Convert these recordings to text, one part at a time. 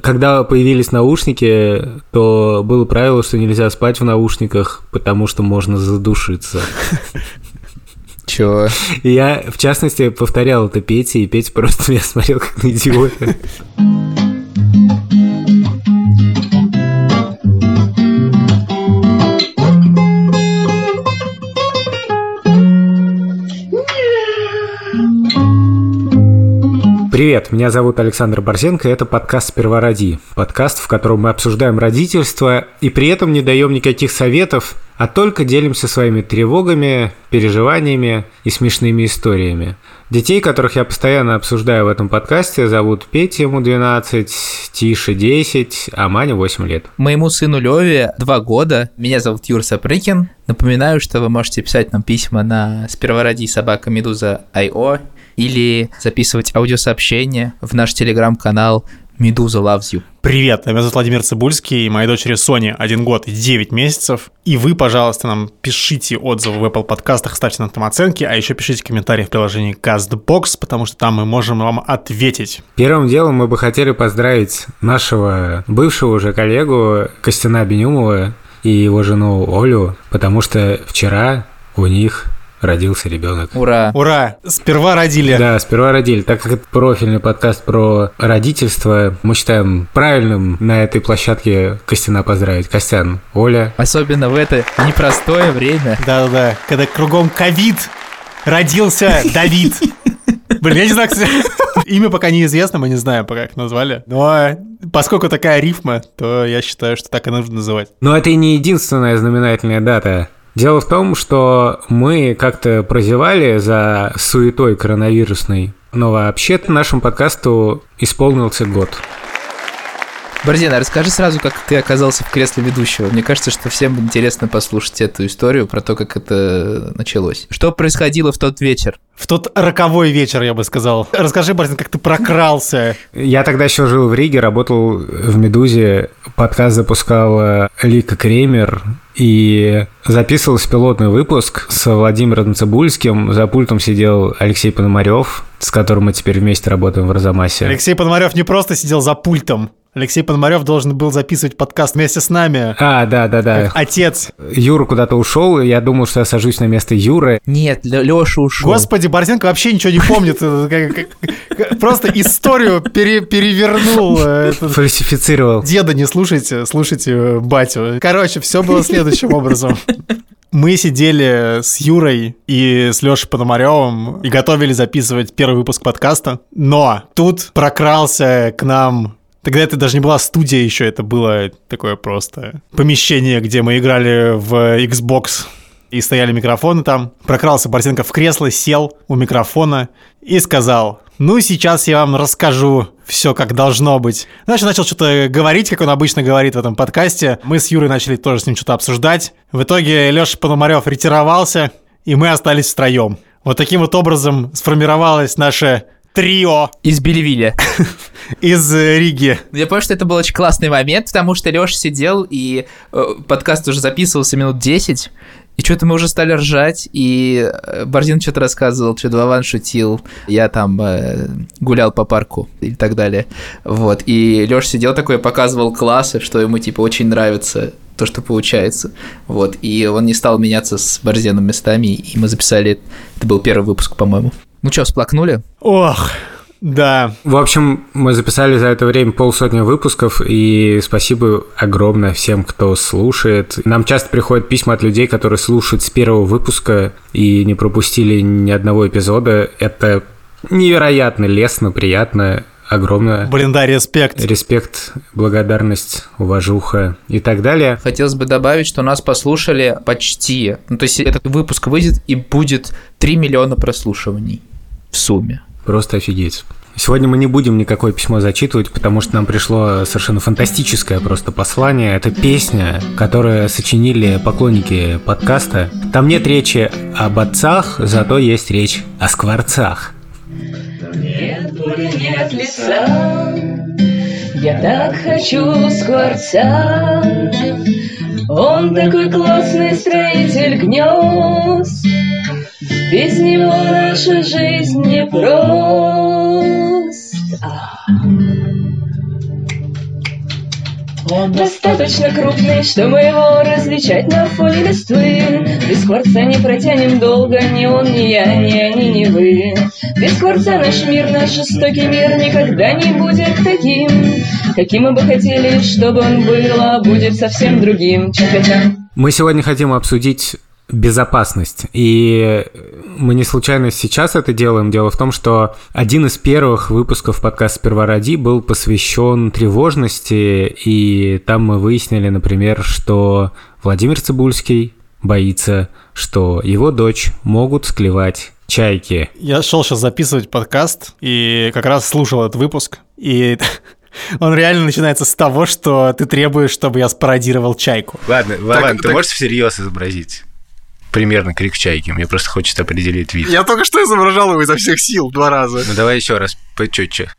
Когда появились наушники, то было правило, что нельзя спать в наушниках, потому что можно задушиться. И я, в частности, повторял это Пете, и Петя просто меня смотрел как на идиота. Привет, меня зовут Александр Борзенко, и это подкаст «Сперва роди». Подкаст, в котором мы обсуждаем родительство и при этом не даем никаких советов, а только делимся своими тревогами, переживаниями и смешными историями. Детей, которых я постоянно обсуждаю в этом подкасте, зовут Петя, ему 12, Тише 10, а Маня 8 лет. Моему сыну Леве 2 года. Меня зовут Юр Сапрыкин. Напоминаю, что вы можете писать нам письма на спервороди собака медуза IO или записывать аудиосообщения в наш телеграм-канал Медуза Loves You. Привет, меня зовут Владимир Цибульский, моей дочери Соне 1 год и 9 месяцев. И вы, пожалуйста, нам пишите отзывы в Apple подкастах, ставьте нам там оценки, а еще пишите комментарии в приложении CastBox, потому что там мы можем вам ответить. Первым делом мы бы хотели поздравить нашего бывшего уже коллегу Костяна Бенюмова и его жену Олю, потому что вчера у них родился ребенок. Ура! Ура! Сперва родили. Да, сперва родили. Так как это профильный подкаст про родительство, мы считаем правильным на этой площадке Костяна поздравить. Костян, Оля. Особенно в это непростое время. Да-да-да, когда кругом ковид, родился Давид. Блин, я не знаю, кстати, имя пока неизвестно, мы не знаем пока, как назвали. Но поскольку такая рифма, то я считаю, что так и нужно называть. Но это и не единственная знаменательная дата. Дело в том, что мы как-то прозевали за суетой коронавирусной, но вообще-то нашему подкасту исполнился год. Борзина, расскажи сразу, как ты оказался в кресле ведущего. Мне кажется, что всем интересно послушать эту историю про то, как это началось. Что происходило в тот вечер? В тот роковой вечер, я бы сказал. Расскажи, Борзин, как ты прокрался. Я тогда еще жил в Риге, работал в «Медузе», подкаст запускал э, Лика Кремер, и записывался пилотный выпуск с Владимиром Цибульским. За пультом сидел Алексей Пономарев, с которым мы теперь вместе работаем в Розамасе. Алексей Пономарев не просто сидел за пультом, Алексей Пономарев должен был записывать подкаст вместе с нами. А, да, да, да. Как отец. Юра куда-то ушел, и я думал, что я сажусь на место Юры. Нет, Леша ушел. Господи, Борзенко вообще ничего не помнит. Просто историю пере- перевернул. э, Фальсифицировал. Деда не слушайте, слушайте батю. Короче, все было следующим образом. Мы сидели с Юрой и с Лешей Пономаревым и готовили записывать первый выпуск подкаста. Но тут прокрался к нам Тогда это даже не была студия еще, это было такое просто помещение, где мы играли в Xbox и стояли микрофоны там. Прокрался Борзенко в кресло, сел у микрофона и сказал, ну сейчас я вам расскажу все как должно быть. Значит, начал что-то говорить, как он обычно говорит в этом подкасте. Мы с Юрой начали тоже с ним что-то обсуждать. В итоге Леша Пономарев ретировался, и мы остались втроем. Вот таким вот образом сформировалось наше трио Из Бельвиля. из э, Риги. Я помню, что это был очень классный момент, потому что Леша сидел, и э, подкаст уже записывался минут 10, и что-то мы уже стали ржать, и э, Борзин что-то рассказывал, что Вован шутил, я там э, гулял по парку и так далее. Вот, и Леша сидел такой, показывал классы, что ему, типа, очень нравится то, что получается. Вот, и он не стал меняться с Борзеном местами, и мы записали, это был первый выпуск, по-моему. Ну что, всплакнули? Ох, да. В общем, мы записали за это время полсотни выпусков, и спасибо огромное всем, кто слушает. Нам часто приходят письма от людей, которые слушают с первого выпуска и не пропустили ни одного эпизода. Это невероятно лестно, приятно, огромное. Блин, да, респект. Респект, благодарность, уважуха и так далее. Хотелось бы добавить, что нас послушали почти. Ну, то есть этот выпуск выйдет и будет 3 миллиона прослушиваний в сумме. Просто офигеть. Сегодня мы не будем никакое письмо зачитывать, потому что нам пришло совершенно фантастическое просто послание. Это песня, которую сочинили поклонники подкаста. Там нет речи об отцах, зато есть речь о скворцах. Нет буря, нет леса, я так хочу скворца. Он такой классный строитель гнезд, без него наша жизнь не прост. А. Достаточно крупный, чтобы его различать на фоне листвы Без скворца не протянем долго ни он, ни я, ни они, ни вы Без скворца наш мир, наш жестокий мир никогда не будет таким Каким мы бы хотели, чтобы он был, а будет совсем другим Ча-ча-ча. Мы сегодня хотим обсудить безопасность. И мы не случайно сейчас это делаем. Дело в том, что один из первых выпусков подкаста «Сперва ради» был посвящен тревожности, и там мы выяснили, например, что Владимир Цибульский боится, что его дочь могут склевать чайки. Я шел сейчас записывать подкаст и как раз слушал этот выпуск, и он реально начинается с того, что ты требуешь, чтобы я спародировал чайку. Ладно, Вован, ты можешь всерьез изобразить? Примерно крик чайки. Мне просто хочется определить вид. Я только что изображал его изо всех сил два раза. Ну давай еще раз, почетче.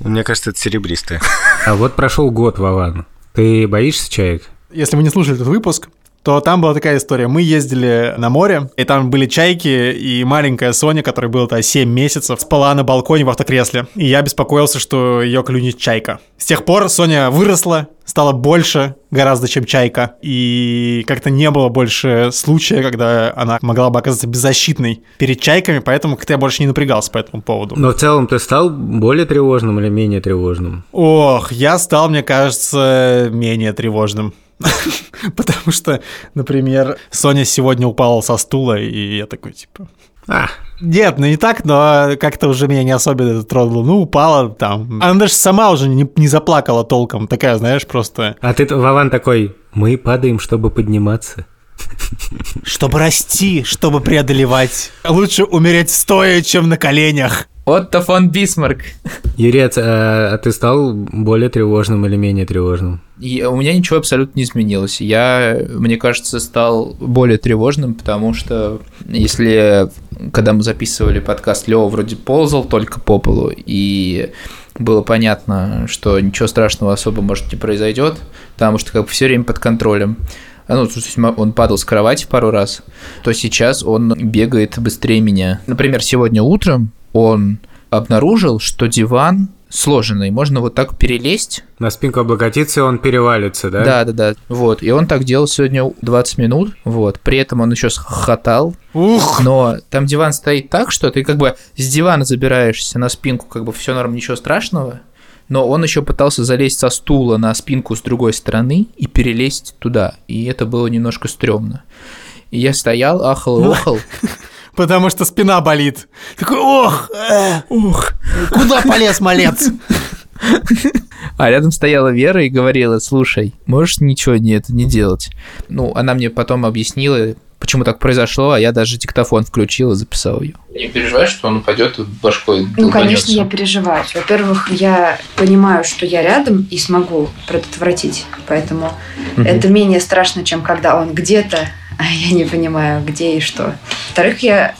Мне кажется, это серебристое. А вот прошел год, Вован. Ты боишься чаек? Если вы не слушали этот выпуск, то там была такая история. Мы ездили на море, и там были чайки, и маленькая Соня, которой было то 7 месяцев, спала на балконе в автокресле. И я беспокоился, что ее клюнет чайка. С тех пор Соня выросла, стала больше гораздо, чем чайка. И как-то не было больше случая, когда она могла бы оказаться беззащитной перед чайками, поэтому как-то я больше не напрягался по этому поводу. Но в целом ты стал более тревожным или менее тревожным? Ох, я стал, мне кажется, менее тревожным. Потому что, например, Соня сегодня упала со стула, и я такой, типа... А, Нет, ну не так, но как-то уже меня не особенно это тронуло. Ну, упала там. Она даже сама уже не, не заплакала толком. Такая, знаешь, просто... а ты, Вован, такой, мы падаем, чтобы подниматься. Чтобы расти, чтобы преодолевать. Лучше умереть стоя, чем на коленях. Отто фон Бисмарк. Юрец, а, а ты стал более тревожным или менее тревожным? И у меня ничего абсолютно не изменилось. Я, мне кажется, стал более тревожным, потому что если когда мы записывали подкаст, Лева вроде ползал только по полу, и было понятно, что ничего страшного особо может не произойдет, потому что как бы все время под контролем. А, Ну, он падал с кровати пару раз, то сейчас он бегает быстрее меня. Например, сегодня утром он обнаружил, что диван сложенный, можно вот так перелезть. На спинку облокотиться, и он перевалится, да? Да, да, да. Вот. И он так делал сегодня 20 минут. Вот. При этом он еще схохотал. Ух! Но там диван стоит так, что ты как бы с дивана забираешься на спинку, как бы все норм, ничего страшного. Но он еще пытался залезть со стула на спинку с другой стороны и перелезть туда. И это было немножко стрёмно. И я стоял, ахал и охал. Потому что спина болит. Такой, ох, э, ух, куда полез малец? А рядом стояла Вера и говорила, слушай, можешь ничего не это не делать? Ну, она мне потом объяснила, почему так произошло, а я даже диктофон включил и записал ее. Не переживаешь, что он упадет башкой Ну, конечно, я переживаю. Во-первых, я понимаю, что я рядом и смогу предотвратить. Поэтому Мгм. это менее страшно, чем когда он где-то, я не понимаю, где и что. Во-вторых, я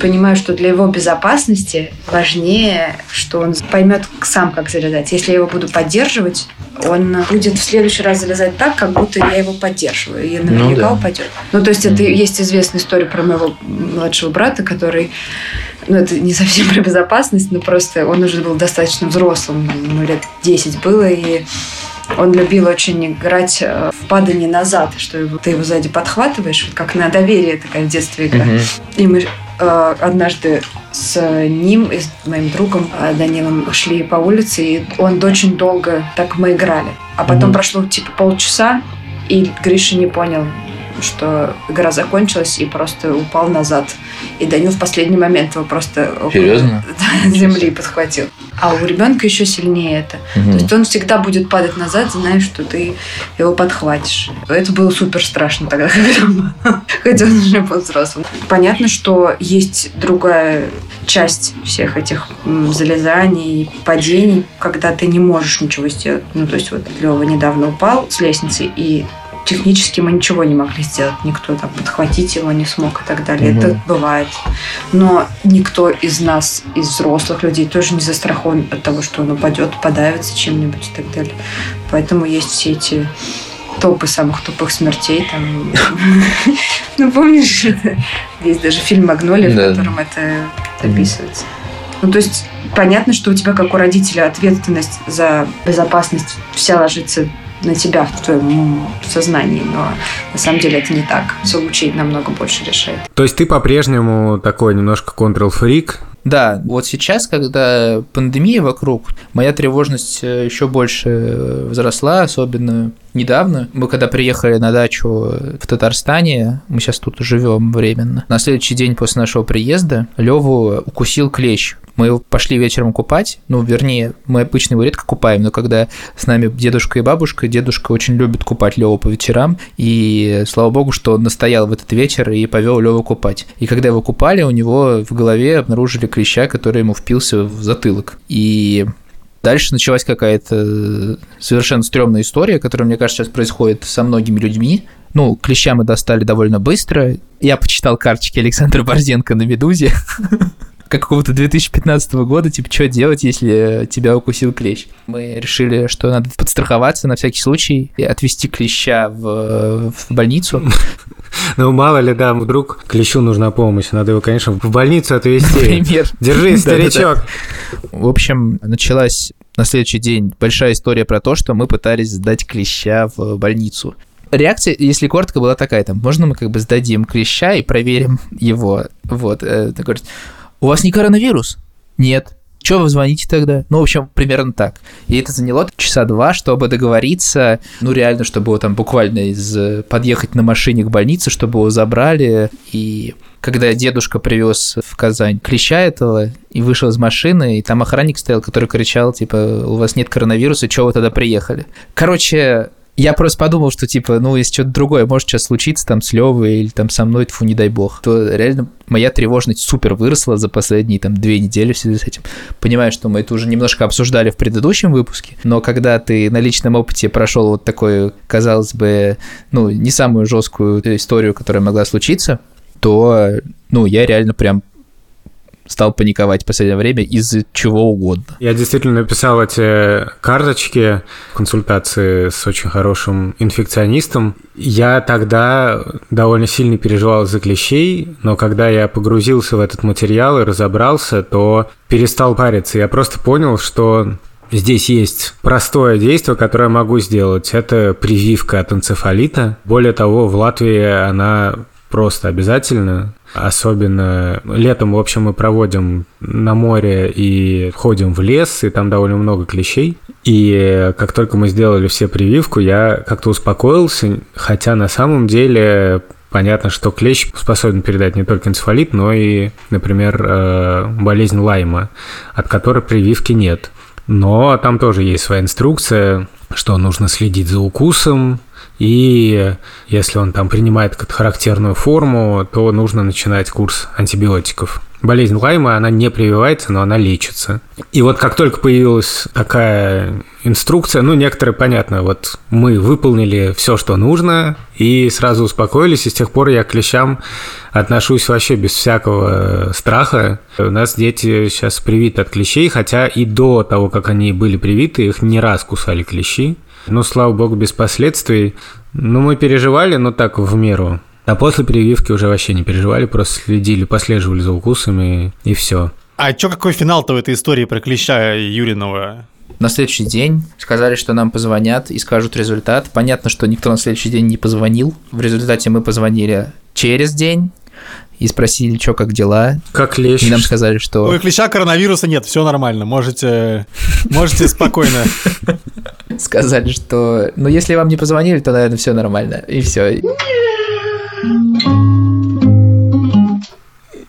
понимаю, что для его безопасности важнее, что он поймет сам, как залезать. Если я его буду поддерживать, он будет в следующий раз залезать так, как будто я его поддерживаю. И наверняка да. упадет. Ну, то есть, это есть известная история про моего младшего брата, который ну, это не совсем про безопасность, но просто он уже был достаточно взрослым, ему лет 10 было, и он любил очень играть э, в падание назад, что его- ты его сзади подхватываешь, вот как на доверие такая в детстве игра. И мы э, однажды с ним и с моим другом э, Данилом шли по улице, и он очень долго так мы играли. А потом Мгм. прошло типа полчаса, и Гриша не понял, что игра закончилась, и просто упал назад. И Данил в последний момент его просто Серьезно? земли подхватил. А у ребенка еще сильнее это. То есть он всегда будет падать назад, зная, что ты его подхватишь. Это было супер страшно тогда, хотя он уже был взрослым. Понятно, что есть другая часть всех этих залезаний, падений, когда ты не можешь ничего сделать. Ну, то есть вот Лева недавно упал с лестницы, и технически мы ничего не могли сделать. Никто там подхватить его не смог и так далее. Мгм. Это бывает. Но никто из нас, из взрослых людей, тоже не застрахован от того, что он упадет, подавится чем-нибудь и так далее. Поэтому есть все эти топы самых тупых смертей. Там... Ну, помнишь, есть даже фильм «Магнолия», в котором это описывается. Ну, то есть понятно, что у тебя, как у родителя, ответственность за безопасность вся ложится на тебя в твоем сознании, но на самом деле это не так. Все намного больше решает. То есть ты по-прежнему такой немножко контрол-фрик, да, вот сейчас, когда пандемия вокруг, моя тревожность э, еще больше э, возросла, особенно недавно. Мы когда приехали на дачу в Татарстане, мы сейчас тут живем временно, на следующий день после нашего приезда Леву укусил клещ. Мы его пошли вечером купать, ну, вернее, мы обычно его редко купаем, но когда с нами дедушка и бабушка, дедушка очень любит купать Леву по вечерам, и слава богу, что он настоял в этот вечер и повел Леву купать. И когда его купали, у него в голове обнаружили клеща, который ему впился в затылок. И Дальше началась какая-то совершенно стрёмная история, которая, мне кажется, сейчас происходит со многими людьми. Ну, клеща мы достали довольно быстро. Я почитал карточки Александра Борзенко на «Медузе». какого-то 2015 года, типа, что делать, если тебя укусил клещ. Мы решили, что надо подстраховаться на всякий случай и отвезти клеща в, в больницу. Ну, мало ли, да, вдруг клещу нужна помощь, надо его, конечно, в больницу отвезти. Например. Держи, старичок. В общем, началась на следующий день большая история про то, что мы пытались сдать клеща в больницу. Реакция, если коротко, была такая, там, можно мы как бы сдадим клеща и проверим его, вот, э, говорит, у вас не коронавирус? Нет. Чего вы звоните тогда? Ну, в общем, примерно так. И это заняло часа два, чтобы договориться, ну, реально, чтобы его там буквально из подъехать на машине к больнице, чтобы его забрали. И когда дедушка привез в Казань клеща этого и вышел из машины, и там охранник стоял, который кричал, типа, у вас нет коронавируса, чего вы тогда приехали? Короче, я просто подумал, что, типа, ну, если что-то другое может сейчас случиться там с Левой или там со мной, тьфу, не дай бог, то реально моя тревожность супер выросла за последние там две недели в связи с этим. Понимаю, что мы это уже немножко обсуждали в предыдущем выпуске, но когда ты на личном опыте прошел вот такую, казалось бы, ну, не самую жесткую историю, которая могла случиться, то, ну, я реально прям стал паниковать в последнее время из-за чего угодно. Я действительно написал эти карточки консультации с очень хорошим инфекционистом. Я тогда довольно сильно переживал за клещей, но когда я погрузился в этот материал и разобрался, то перестал париться. Я просто понял, что Здесь есть простое действие, которое я могу сделать. Это прививка от энцефалита. Более того, в Латвии она просто обязательно. Особенно летом, в общем, мы проводим на море и ходим в лес, и там довольно много клещей. И как только мы сделали все прививку, я как-то успокоился, хотя на самом деле понятно, что клещ способен передать не только энцефалит, но и, например, э, болезнь Лайма, от которой прививки нет. Но там тоже есть своя инструкция, что нужно следить за укусом, и если он там принимает какую-то характерную форму, то нужно начинать курс антибиотиков. Болезнь Лайма, она не прививается, но она лечится. И вот как только появилась такая инструкция, ну, некоторые, понятно, вот мы выполнили все, что нужно, и сразу успокоились, и с тех пор я к клещам отношусь вообще без всякого страха. У нас дети сейчас привиты от клещей, хотя и до того, как они были привиты, их не раз кусали клещи. Ну, слава богу, без последствий. Ну, мы переживали, но так в меру. А после прививки уже вообще не переживали, просто следили, послеживали за укусами и все. А чё, какой финал-то в этой истории про клеща Юринова? На следующий день сказали, что нам позвонят и скажут результат. Понятно, что никто на следующий день не позвонил. В результате мы позвонили через день и спросили, что, как дела. Как лечь. И нам сказали, что... У клеща коронавируса нет, все нормально, можете, можете спокойно. Сказали, что, ну, если вам не позвонили, то, наверное, все нормально, и все.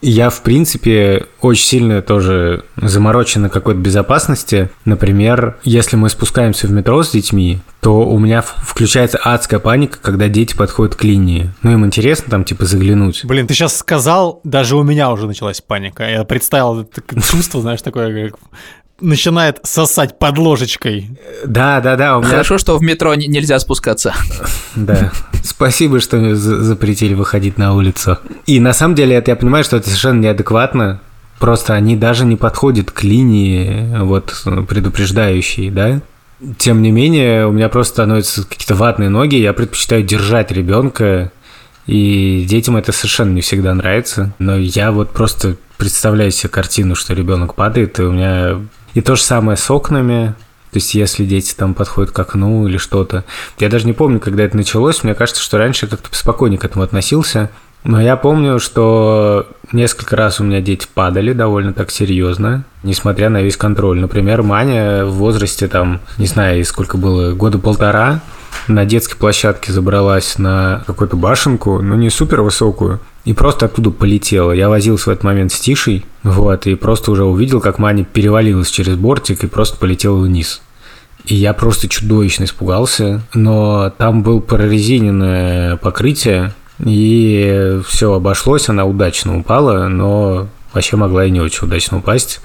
Я, в принципе, очень сильно тоже заморочен на какой-то безопасности. Например, если мы спускаемся в метро с детьми, то у меня включается адская паника, когда дети подходят к линии. Ну, им интересно там, типа, заглянуть. Блин, ты сейчас сказал, даже у меня уже началась паника. Я представил это чувство, знаешь, такое, как начинает сосать под ложечкой. Да, да, да. У меня... Хорошо, что в метро нельзя спускаться. Да. Спасибо, что запретили выходить на улицу. И на самом деле, это я понимаю, что это совершенно неадекватно. Просто они даже не подходят к линии вот предупреждающей, да? Тем не менее, у меня просто становятся какие-то ватные ноги, я предпочитаю держать ребенка, и детям это совершенно не всегда нравится. Но я вот просто представляю себе картину, что ребенок падает, и у меня... И то же самое с окнами, то есть, если дети там подходят к окну или что-то. Я даже не помню, когда это началось. Мне кажется, что раньше я как-то спокойнее к этому относился. Но я помню, что несколько раз у меня дети падали довольно так серьезно, несмотря на весь контроль. Например, Маня в возрасте там, не знаю, сколько было, года полтора, на детской площадке забралась на какую-то башенку, но не супер высокую, и просто оттуда полетела. Я возился в этот момент с Тишей, вот, и просто уже увидел, как Маня перевалилась через бортик и просто полетела вниз. И я просто чудовищно испугался, но там был прорезиненное покрытие, и все обошлось, она удачно упала, но вообще могла и не очень удачно упасть.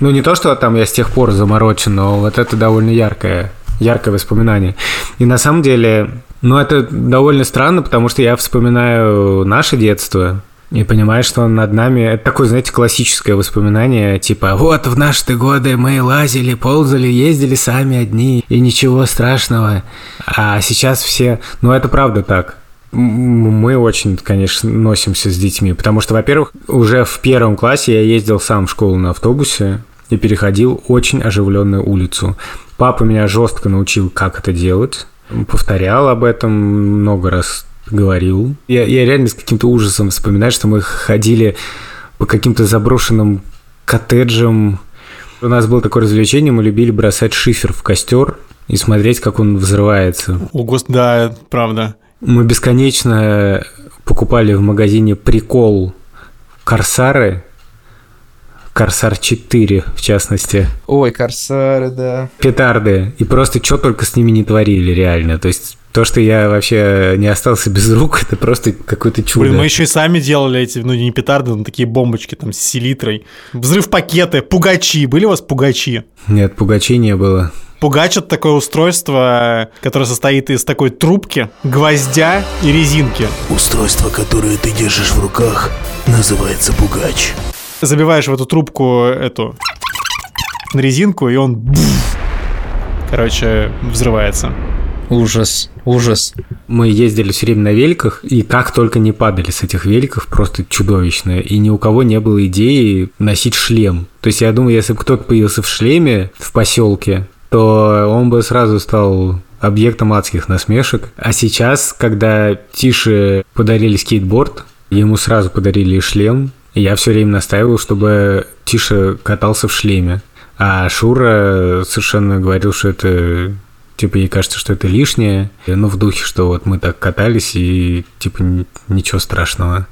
Ну, не то, что там я с тех пор заморочен, но вот это довольно яркое, яркое воспоминание. И на самом деле, ну, это довольно странно, потому что я вспоминаю наше детство, и понимаешь, что над нами... Это такое, знаете, классическое воспоминание, типа, вот в наши годы мы лазили, ползали, ездили сами одни, и ничего страшного. А сейчас все... Ну, это правда так мы очень, конечно, носимся с детьми, потому что, во-первых, уже в первом классе я ездил сам в школу на автобусе и переходил очень оживленную улицу. Папа меня жестко научил, как это делать, повторял об этом много раз, говорил. Я, я реально с каким-то ужасом вспоминаю, что мы ходили по каким-то заброшенным коттеджам. У нас было такое развлечение, мы любили бросать шифер в костер и смотреть, как он взрывается. О, господи, да, правда. Мы бесконечно покупали в магазине прикол Корсары, Корсар 4, в частности. Ой, Корсары, да. Петарды. И просто что только с ними не творили, реально. То есть то, что я вообще не остался без рук, это просто какое-то чудо. Блин, мы еще и сами делали эти, ну не петарды, но такие бомбочки там с селитрой. Взрыв пакеты, пугачи. Были у вас пугачи? Нет, пугачей не было. Пугач — это такое устройство, которое состоит из такой трубки, гвоздя и резинки. Устройство, которое ты держишь в руках, называется пугач. Забиваешь в эту трубку эту на резинку, и он короче, взрывается. Ужас, ужас. Мы ездили все время на великах, и как только не падали с этих великов, просто чудовищно. И ни у кого не было идеи носить шлем. То есть я думаю, если бы кто-то появился в шлеме в поселке, то он бы сразу стал объектом адских насмешек. А сейчас, когда Тише подарили скейтборд, ему сразу подарили шлем, я все время настаивал, чтобы Тише катался в шлеме. А Шура совершенно говорил, что это типа ей кажется, что это лишнее, ну в духе, что вот мы так катались и типа ничего страшного.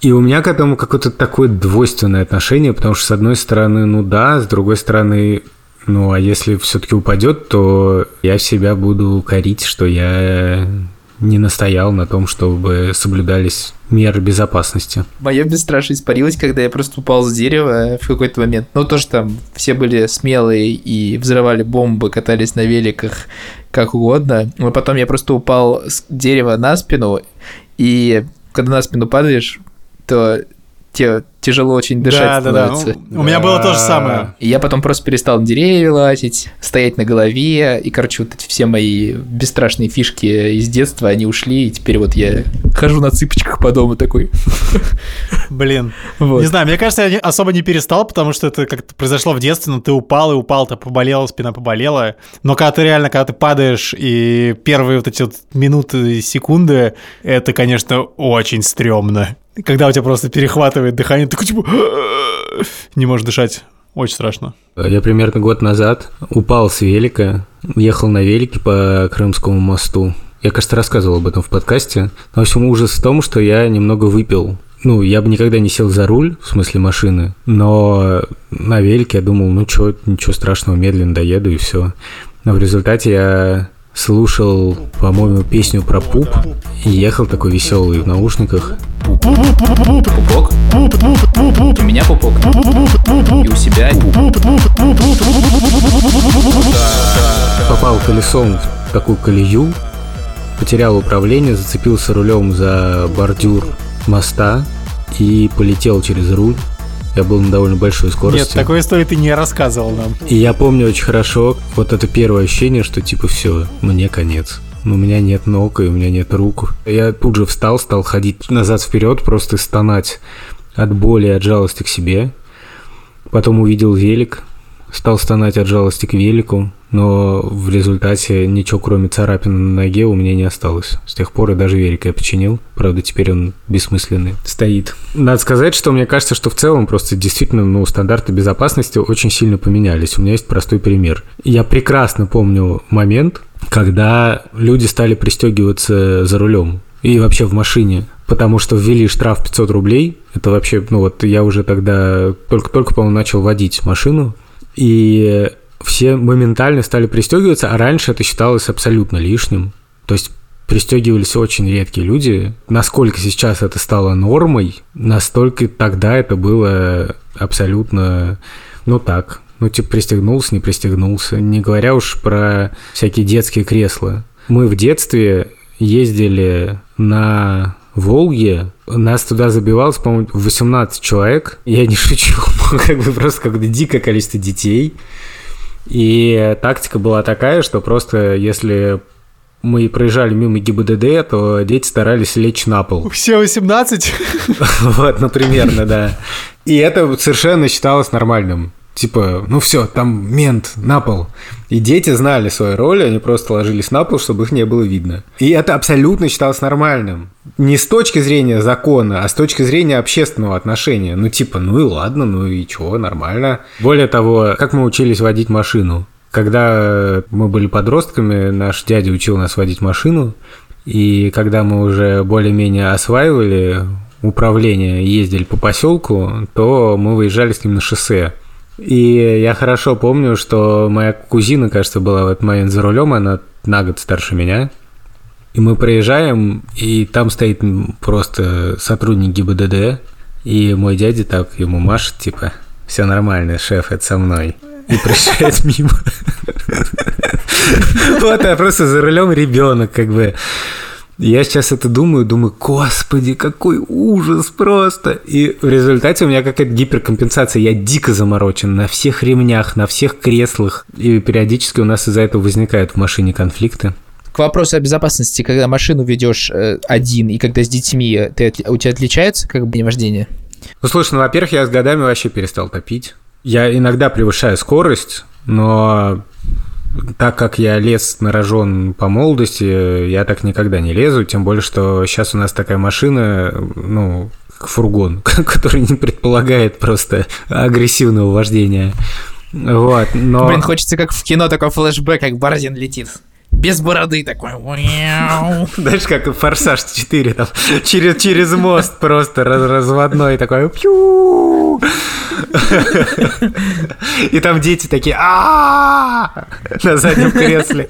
И у меня к этому какое-то такое двойственное отношение, потому что с одной стороны, ну да, с другой стороны, ну, а если все-таки упадет, то я себя буду корить, что я не настоял на том, чтобы соблюдались меры безопасности. Мое бесстрашие испарилось, когда я просто упал с дерева в какой-то момент. Ну, тоже там все были смелые и взрывали бомбы, катались на великах, как угодно. Но потом я просто упал с дерева на спину, и когда на спину падаешь, то тебе тяжело очень дышать да, становится. Да, да. Ну, у меня было то же самое. И я потом просто перестал на деревья лазить, стоять на голове, и, короче, вот эти все мои бесстрашные фишки из детства, они ушли, и теперь вот я хожу на цыпочках по дому такой. Блин. Вот. Не знаю, мне кажется, я особо не перестал, потому что это как-то произошло в детстве, но ты упал и упал, ты поболела, спина поболела. Но когда ты реально, когда ты падаешь, и первые вот эти вот минуты, секунды, это, конечно, очень стрёмно когда у тебя просто перехватывает дыхание, ты типа не можешь дышать. Очень страшно. Я примерно год назад упал с велика, ехал на велике по Крымскому мосту. Я, кажется, рассказывал об этом в подкасте. В общем, ужас в том, что я немного выпил. Ну, я бы никогда не сел за руль, в смысле машины, но на велике я думал, ну что, ничего страшного, медленно доеду и все. Но в результате я слушал, по-моему, песню про пуп и ехал такой веселый в наушниках. Пупок? У меня пупок. И у себя. Попал колесом в такую колею, потерял управление, зацепился рулем за бордюр моста и полетел через руль. Я был на довольно большой скорости. Нет, такой истории ты не рассказывал нам. И я помню очень хорошо вот это первое ощущение, что типа все, мне конец. У меня нет ног, и у меня нет рук. Я тут же встал, стал ходить назад-вперед, просто стонать от боли, от жалости к себе. Потом увидел велик, стал стонать от жалости к велику, но в результате ничего кроме царапины на ноге у меня не осталось. С тех пор и даже велик я починил. Правда, теперь он бессмысленный стоит. Надо сказать, что мне кажется, что в целом просто действительно ну, стандарты безопасности очень сильно поменялись. У меня есть простой пример. Я прекрасно помню момент, когда люди стали пристегиваться за рулем и вообще в машине, потому что ввели штраф 500 рублей. Это вообще, ну вот я уже тогда только-только, по-моему, начал водить машину, и все моментально стали пристегиваться, а раньше это считалось абсолютно лишним. То есть пристегивались очень редкие люди. Насколько сейчас это стало нормой, настолько тогда это было абсолютно, ну так, ну типа пристегнулся, не пристегнулся. Не говоря уж про всякие детские кресла. Мы в детстве ездили на Волге, нас туда забивалось, по-моему, 18 человек. Я не шучу, как бы просто как-то дикое количество детей. И тактика была такая, что просто если мы проезжали мимо ГИБДД, то дети старались лечь на пол. Все 18? Вот, ну, примерно, да. И это совершенно считалось нормальным. Типа, ну все, там мент на пол. И дети знали свою роль, они просто ложились на пол, чтобы их не было видно. И это абсолютно считалось нормальным. Не с точки зрения закона, а с точки зрения общественного отношения. Ну типа, ну и ладно, ну и чего, нормально. Более того, как мы учились водить машину. Когда мы были подростками, наш дядя учил нас водить машину. И когда мы уже более-менее осваивали управление, ездили по поселку, то мы выезжали с ним на шоссе. И я хорошо помню, что моя кузина, кажется, была в этот момент за рулем, она на год старше меня. И мы проезжаем, и там стоит просто сотрудник ГИБДД, и мой дядя так ему машет, типа, все нормально, шеф, это со мной. И проезжает мимо. Вот, а просто за рулем ребенок, как бы. Я сейчас это думаю, думаю, господи, какой ужас просто. И в результате у меня какая-то гиперкомпенсация. Я дико заморочен на всех ремнях, на всех креслах. И периодически у нас из-за этого возникают в машине конфликты. К вопросу о безопасности, когда машину ведешь э, один и когда с детьми, ты, у тебя отличается как бы вождение? Ну, слушай, ну, во-первых, я с годами вообще перестал топить. Я иногда превышаю скорость, но так как я лез на рожон по молодости, я так никогда не лезу, тем более, что сейчас у нас такая машина, ну, фургон, который не предполагает просто агрессивного вождения. Вот, но... Блин, хочется как в кино такой флешбэк, как Борзин летит. Без бороды такой. Знаешь, как «Форсаж 4», там, через, через мост просто раз, разводной такой. Пью! И там дети такие а на заднем кресле.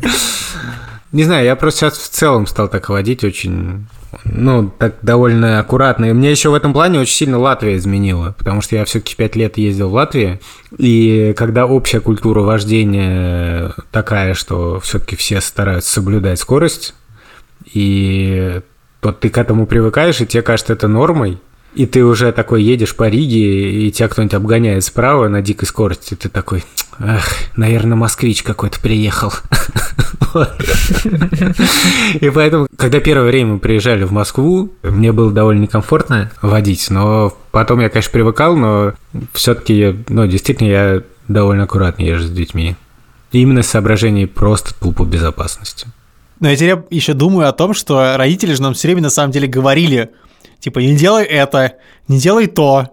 Не знаю, я просто сейчас в целом стал так водить очень ну, так довольно аккуратно. И мне еще в этом плане очень сильно Латвия изменила, потому что я все-таки пять лет ездил в Латвии, и когда общая культура вождения такая, что все-таки все стараются соблюдать скорость, и вот ты к этому привыкаешь, и тебе кажется это нормой, и ты уже такой едешь по Риге, и тебя кто-нибудь обгоняет справа на дикой скорости, ты такой, ах, наверное, москвич какой-то приехал. И поэтому, когда первое время мы приезжали в Москву, мне было довольно некомфортно водить, но потом я, конечно, привыкал, но все-таки, ну, действительно, я довольно аккуратно езжу с детьми. Именно с соображений просто тупо безопасности. Но я теперь еще думаю о том, что родители же нам все время на самом деле говорили, типа, не делай это, не делай то.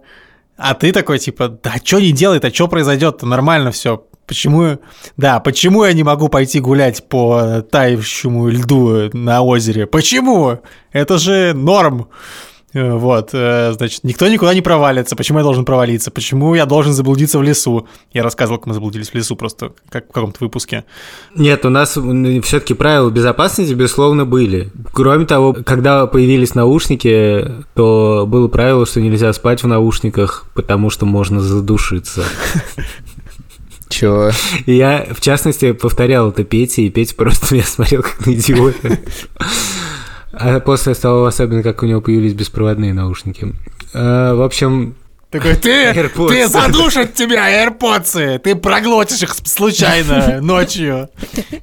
А ты такой, типа, да что не делает, а что произойдет-то, нормально все. Почему, да, почему я не могу пойти гулять по тающему льду на озере? Почему? Это же норм. Э, вот, э, значит, никто никуда не провалится. Почему я должен провалиться? Почему я должен заблудиться в лесу? Я рассказывал, как мы заблудились в лесу просто, как в каком-то выпуске. Нет, у нас все-таки правила безопасности, безусловно, были. Кроме того, когда появились наушники, то было правило, что нельзя спать в наушниках, потому что можно задушиться. Чё? Я, в частности, повторял это Пете, и Петя просто меня смотрел как на идиота. А после стало особенно, как у него появились беспроводные наушники. А, в общем, такой, ты, AirPods. ты задушат тебя, AirPods, ты проглотишь их случайно ночью.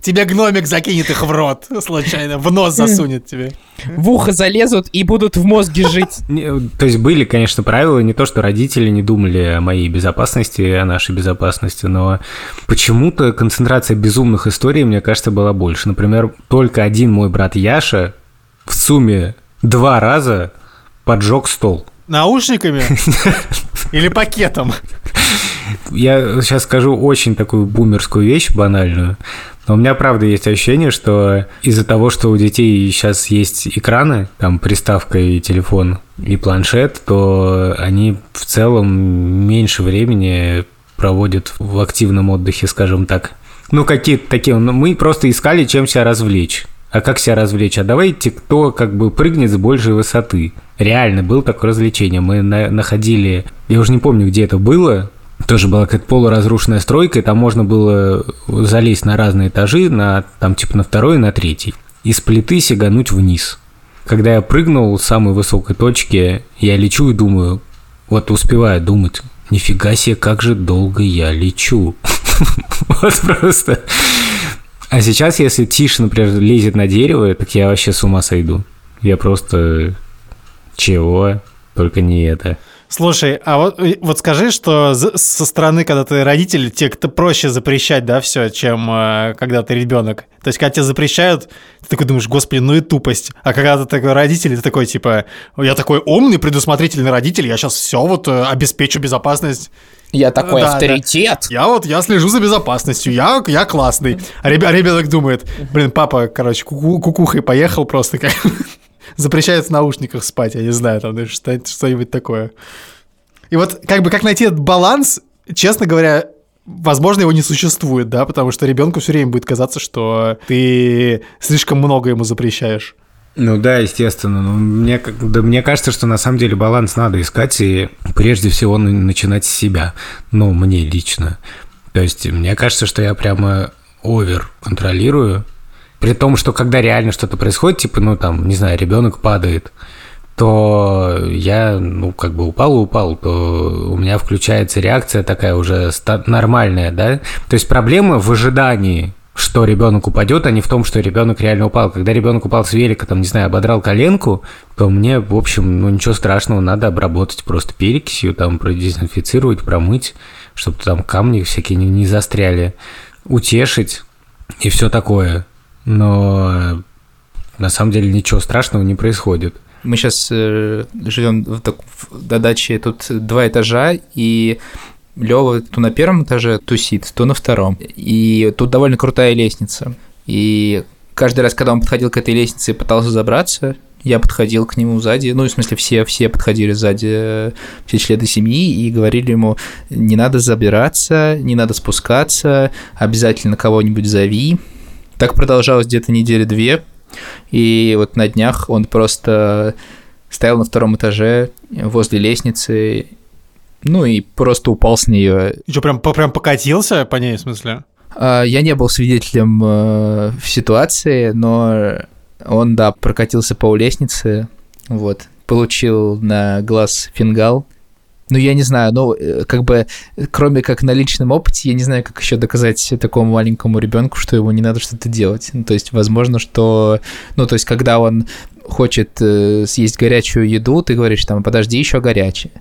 тебе гномик закинет их в рот случайно, в нос засунет тебе. В ухо залезут и будут в мозге жить. Не, То есть были, конечно, правила, не то, что родители не думали о моей безопасности, о нашей безопасности, но почему-то концентрация безумных историй, мне кажется, была больше. Например, только один мой брат Яша в сумме два раза поджег стол. Наушниками? Или пакетом? Я сейчас скажу очень такую бумерскую вещь, банальную. Но у меня, правда, есть ощущение, что из-за того, что у детей сейчас есть экраны, там приставка и телефон, и планшет, то они в целом меньше времени проводят в активном отдыхе, скажем так. Ну, какие-то такие. ну, Мы просто искали, чем себя развлечь. А как себя развлечь? А давайте кто как бы прыгнет с большей высоты. Реально было такое развлечение. Мы на- находили, я уже не помню, где это было, тоже была какая-то полуразрушенная стройка, и там можно было залезть на разные этажи, на, там типа на второй и на третий, и с плиты сигануть вниз. Когда я прыгнул с самой высокой точки, я лечу и думаю, вот успеваю думать, нифига себе, как же долго я лечу. Вот просто. А сейчас, если Тиша, например, лезет на дерево, так я вообще с ума сойду. Я просто... Чего? Только не это. Слушай, а вот, э, вот скажи, что со стороны, когда ты родитель, тебе как-то проще запрещать, да, все, чем э, когда ты ребенок. То есть, когда тебе запрещают, ты такой думаешь, господи, ну и тупость. А когда ты такой родитель, ты такой, типа, я такой умный, предусмотрительный родитель, я сейчас все вот э, обеспечу безопасность. Я такой Да, да. авторитет. Я вот, я слежу за безопасностью, я, я классный. А ребя- ребенок думает, блин, папа, короче, ку- кукухой поехал просто как... Запрещает в наушниках спать, я не знаю, там что- что-нибудь такое. И вот как бы как найти этот баланс, честно говоря, возможно, его не существует, да, потому что ребенку все время будет казаться, что ты слишком много ему запрещаешь. Ну да, естественно. Но мне, как- да, мне кажется, что на самом деле баланс надо искать и прежде всего на- начинать с себя. Ну, мне лично. То есть мне кажется, что я прямо овер контролирую. При том, что когда реально что-то происходит, типа, ну там, не знаю, ребенок падает, то я, ну, как бы упал и упал, то у меня включается реакция такая уже нормальная, да? То есть проблема в ожидании, что ребенок упадет, а не в том, что ребенок реально упал. Когда ребенок упал с велика, там, не знаю, ободрал коленку, то мне, в общем, ну, ничего страшного, надо обработать просто перекисью, там, продезинфицировать, промыть, чтобы там камни всякие не, не застряли, утешить и все такое. Но на самом деле ничего страшного не происходит. Мы сейчас живем в так- в- даче, тут два этажа, и Лева то на первом этаже тусит, то на втором. И тут довольно крутая лестница. И каждый раз, когда он подходил к этой лестнице и пытался забраться, я подходил к нему сзади, ну, в смысле, все, все подходили сзади, э, все члены семьи, и говорили ему, не надо забираться, не надо спускаться, обязательно кого-нибудь зови. Так продолжалось где-то недели две, и вот на днях он просто стоял на втором этаже возле лестницы, ну и просто упал с нее. И что, прям, прям покатился по ней, в смысле? А, Я не был свидетелем э, в ситуации, но он, да, прокатился по лестнице, вот, получил на глаз фингал. Ну, я не знаю, ну, э, как бы, кроме как на личном опыте, я не знаю, как еще доказать такому маленькому ребенку, что ему не надо что-то делать. Ну, то есть, возможно, что, ну, то есть, когда он хочет э, съесть горячую еду, ты говоришь, там, подожди, еще горячее.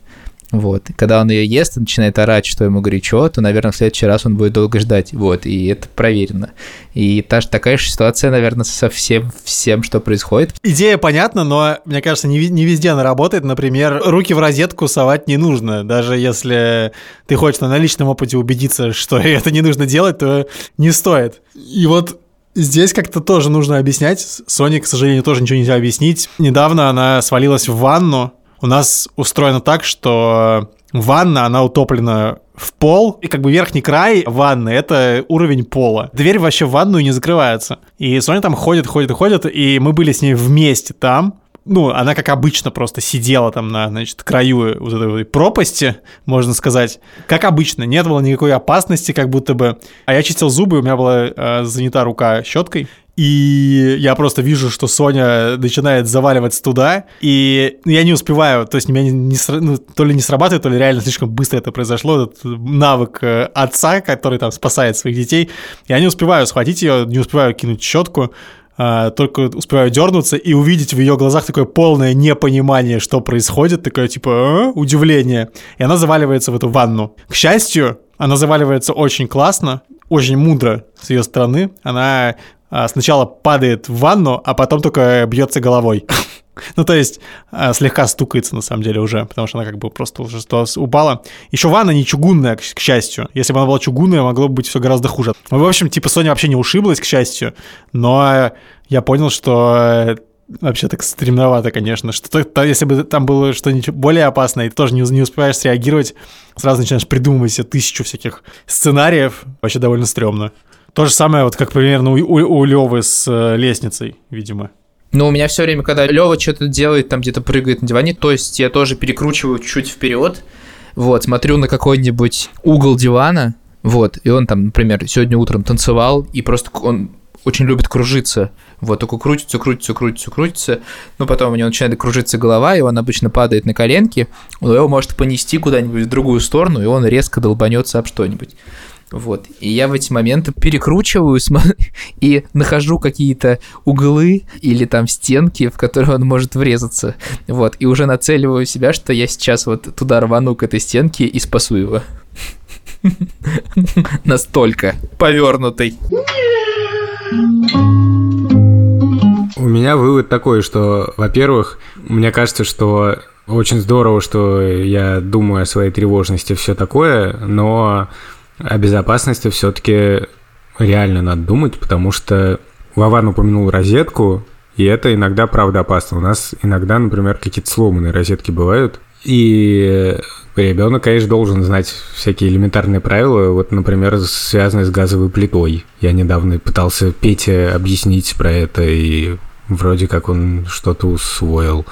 Вот. И когда он ее ест и начинает орать, что ему горячо, то, наверное, в следующий раз он будет долго ждать. Вот. И это проверено. И та же такая же ситуация, наверное, со всем, всем, что происходит. Идея понятна, но, мне кажется, не, не везде она работает. Например, руки в розетку совать не нужно. Даже если ты хочешь на личном опыте убедиться, что это не нужно делать, то не стоит. И вот Здесь как-то тоже нужно объяснять. Соне, к сожалению, тоже ничего нельзя объяснить. Недавно она свалилась в ванну. У нас устроено так, что ванна, она утоплена в пол, и как бы верхний край ванны – это уровень пола. Дверь вообще в ванную не закрывается. И Соня там ходит, ходит, ходит, и мы были с ней вместе там, ну, она как обычно просто сидела там на, значит, краю вот этой вот пропасти, можно сказать. Как обычно, нет было никакой опасности, как будто бы. А я чистил зубы, у меня была э, занята рука щеткой. И я просто вижу, что Соня начинает заваливаться туда, и я не успеваю, то есть меня не, не, ну, то ли не срабатывает, то ли реально слишком быстро это произошло, этот навык э, отца, который там спасает своих детей. Я не успеваю схватить ее, не успеваю кинуть щетку, а, только успеваю дернуться и увидеть в ее глазах такое полное непонимание, что происходит, такое типа а? удивление. И она заваливается в эту ванну. К счастью, она заваливается очень классно, очень мудро с ее стороны. Она сначала падает в ванну, а потом только бьется головой. Ну, то есть а, слегка стукается, на самом деле, уже, потому что она как бы просто уже упала. Еще ванна не чугунная, к счастью. Если бы она была чугунная, могло бы быть все гораздо хуже. Ну, в общем, типа, Соня вообще не ушиблась, к счастью, но я понял, что вообще так стремновато, конечно. Что то, если бы там было что-нибудь более опасное, и ты тоже не, не успеваешь среагировать, сразу начинаешь придумывать себе тысячу всяких сценариев, вообще довольно стрёмно. То же самое, вот как примерно у, у, у Левы с э, лестницей, видимо. Ну, у меня все время, когда Лева что-то делает, там где-то прыгает на диване, то есть я тоже перекручиваю чуть вперед, вот, смотрю на какой-нибудь угол дивана, вот, и он там, например, сегодня утром танцевал, и просто он очень любит кружиться. Вот, только крутится, крутится, крутится, крутится. Но потом у него начинает кружиться голова, и он обычно падает на коленки. Но его может понести куда-нибудь в другую сторону, и он резко долбанется об что-нибудь. Вот. И я в эти моменты перекручиваю и нахожу какие-то углы или там стенки, в которые он может врезаться. Вот. И уже нацеливаю себя, что я сейчас вот туда рвану к этой стенке и спасу его. Настолько повернутый. У меня вывод такой, что, во-первых, мне кажется, что очень здорово, что я думаю о своей тревожности, все такое, но о безопасности все-таки реально надо думать, потому что Вован упомянул розетку, и это иногда правда опасно. У нас иногда, например, какие-то сломанные розетки бывают, и ребенок, конечно, должен знать всякие элементарные правила, вот, например, связанные с газовой плитой. Я недавно пытался Пете объяснить про это, и вроде как он что-то усвоил.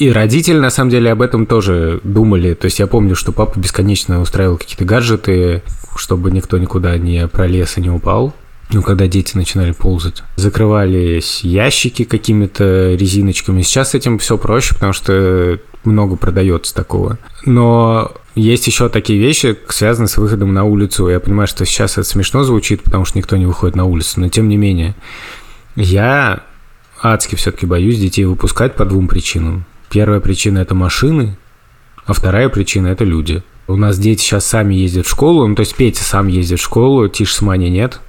И родители, на самом деле, об этом тоже думали. То есть я помню, что папа бесконечно устраивал какие-то гаджеты, чтобы никто никуда не пролез и не упал. Ну, когда дети начинали ползать. Закрывались ящики какими-то резиночками. Сейчас с этим все проще, потому что много продается такого. Но есть еще такие вещи, связанные с выходом на улицу. Я понимаю, что сейчас это смешно звучит, потому что никто не выходит на улицу, но тем не менее. Я адски все-таки боюсь детей выпускать по двум причинам. Первая причина – это машины, а вторая причина – это люди. У нас дети сейчас сами ездят в школу, ну, то есть Петя сам ездит в школу, Тиш с Маней нет.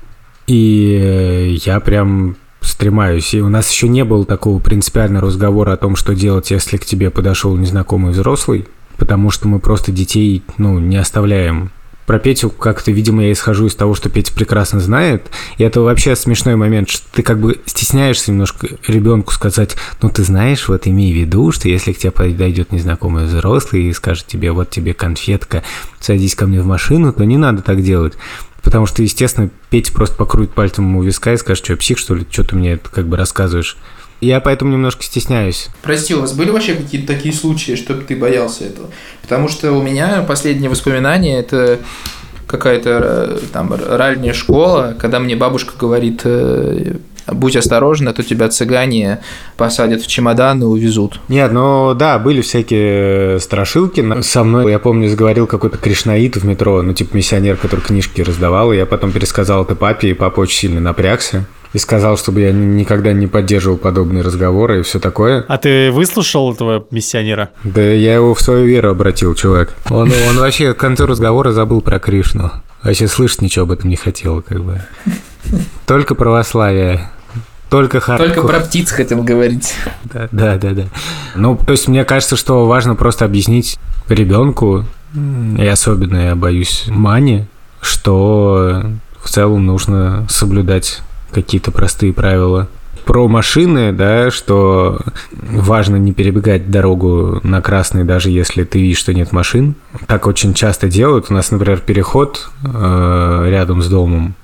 И э, я прям стремаюсь. И у нас еще не было такого принципиального разговора о том, что делать, если к тебе подошел незнакомый взрослый, потому что мы просто детей, ну, не оставляем про Петю как-то, видимо, я исхожу из того, что Петя прекрасно знает. И это вообще смешной момент, что ты как бы стесняешься немножко ребенку сказать, ну ты знаешь, вот имей в виду, что если к тебе подойдет незнакомый взрослый и скажет тебе, вот тебе конфетка, садись ко мне в машину, то не надо так делать. Потому что, естественно, Петя просто покрутит пальцем ему виска и скажет, что псих, что ли, что ты мне это как бы рассказываешь. Я поэтому немножко стесняюсь. Прости, у вас были вообще какие-то такие случаи, чтобы ты боялся этого? Потому что у меня последние воспоминания это какая-то э, там ранняя школа, когда мне бабушка говорит, э, будь осторожен, а то тебя цыгане посадят в чемодан и увезут. Нет, ну да, были всякие страшилки. Со мной, я помню, заговорил какой-то кришнаит в метро, ну типа миссионер, который книжки раздавал, и я потом пересказал это папе, и папа очень сильно напрягся и сказал, чтобы я никогда не поддерживал подобные разговоры и все такое. А ты выслушал этого миссионера? Да я его в свою веру обратил, чувак. Он, он вообще к концу разговора забыл про Кришну. Вообще слышать ничего об этом не хотел, как бы. Только православие. Только хардкор. Только про птиц хотел говорить. Да, да, да, да. Ну, то есть мне кажется, что важно просто объяснить ребенку, и особенно я боюсь Мане, что в целом нужно соблюдать какие-то простые правила. Про машины, да, что важно не перебегать дорогу на красный, даже если ты видишь, что нет машин. Так очень часто делают. У нас, например, переход э, рядом с домом.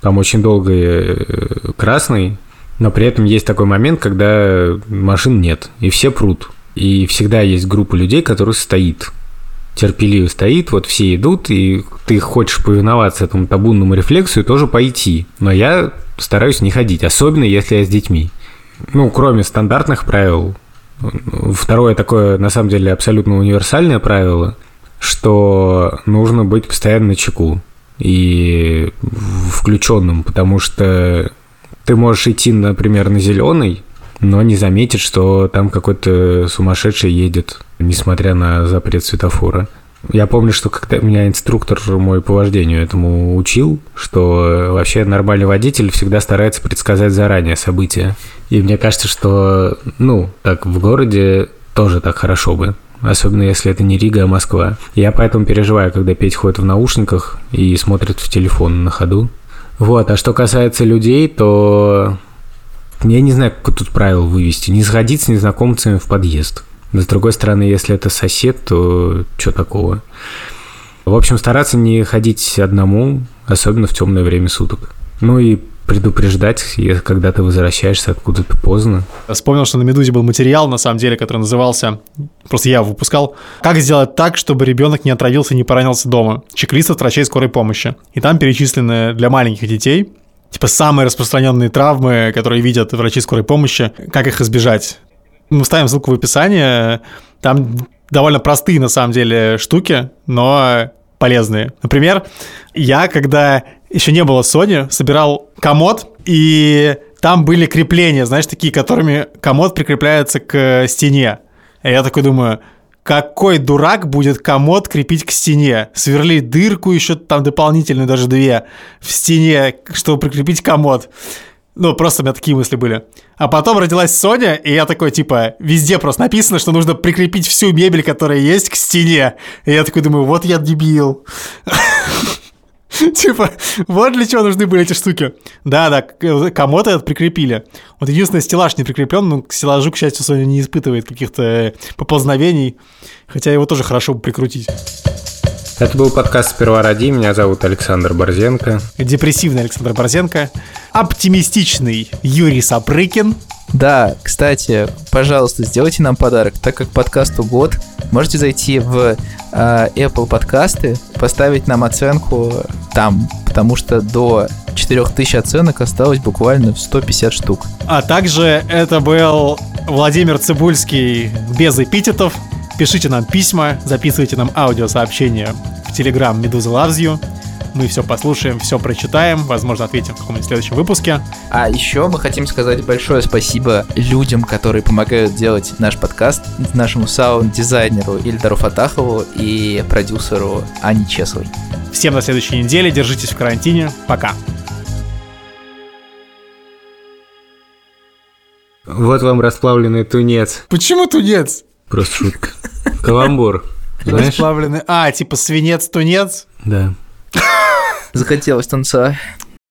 Там очень долго э, красный, Но при этом есть такой момент, когда машин нет, и все прут. И всегда есть группа людей, которые стоит терпеливо стоит, вот все идут, и ты хочешь повиноваться этому табунному рефлексу и тоже пойти. Но я стараюсь не ходить, особенно если я с детьми. Ну, кроме стандартных правил. Второе такое, на самом деле, абсолютно универсальное правило, что нужно быть постоянно чеку и включенным, потому что ты можешь идти, например, на зеленый, но не заметит, что там какой-то сумасшедший едет, несмотря на запрет светофора. Я помню, что когда меня инструктор мой по вождению этому учил, что вообще нормальный водитель всегда старается предсказать заранее события. И мне кажется, что, ну, так в городе тоже так хорошо бы. Особенно если это не Рига, а Москва. Я поэтому переживаю, когда Петь ходит в наушниках и смотрит в телефон на ходу. Вот, а что касается людей, то я не знаю, как тут правило вывести. Не сходить с незнакомцами в подъезд. Но с другой стороны, если это сосед, то что такого? В общем, стараться не ходить одному, особенно в темное время суток. Ну и предупреждать, когда ты возвращаешься откуда-то поздно. Вспомнил, что на «Медузе» был материал, на самом деле, который назывался, просто я выпускал, «Как сделать так, чтобы ребенок не отравился и не поранился дома? Чек-лист от врачей скорой помощи». И там перечислены для маленьких детей типа самые распространенные травмы, которые видят врачи скорой помощи, как их избежать. Мы ставим ссылку в описании. Там довольно простые, на самом деле, штуки, но полезные. Например, я, когда еще не было Sony, собирал комод, и там были крепления, знаешь, такие, которыми комод прикрепляется к стене. И я такой думаю, какой дурак будет комод крепить к стене? Сверлить дырку еще там дополнительную, даже две, в стене, чтобы прикрепить комод. Ну, просто у меня такие мысли были. А потом родилась Соня, и я такой, типа, везде просто написано, что нужно прикрепить всю мебель, которая есть, к стене. И я такой думаю, вот я дебил. Типа, вот для чего нужны были эти штуки. Да-да, комод этот прикрепили. Вот единственное, стеллаж не прикреплен, но к стеллажу, к счастью, Соня не испытывает каких-то э, поползновений, хотя его тоже хорошо бы прикрутить. Это был подкаст «Сперва ради». Меня зовут Александр Борзенко. Депрессивный Александр Борзенко. Оптимистичный Юрий Сапрыкин. Да, кстати, пожалуйста, сделайте нам подарок, так как подкасту год. Можете зайти в э, Apple подкасты, поставить нам оценку там, потому что до 4000 оценок осталось буквально в 150 штук. А также это был Владимир Цибульский без эпитетов. Пишите нам письма, записывайте нам аудиосообщения в Telegram Медуза Loves You. Мы все послушаем, все прочитаем, возможно, ответим в каком-нибудь следующем выпуске. А еще мы хотим сказать большое спасибо людям, которые помогают делать наш подкаст, нашему саунд-дизайнеру Ильдару Фатахову и продюсеру Ане Чесовой. Всем до следующей недели, держитесь в карантине, пока. Вот вам расплавленный тунец. Почему тунец? Просто шутка. Каламбур. Расплавленный. А, типа свинец-тунец? Да. Захотелось танца.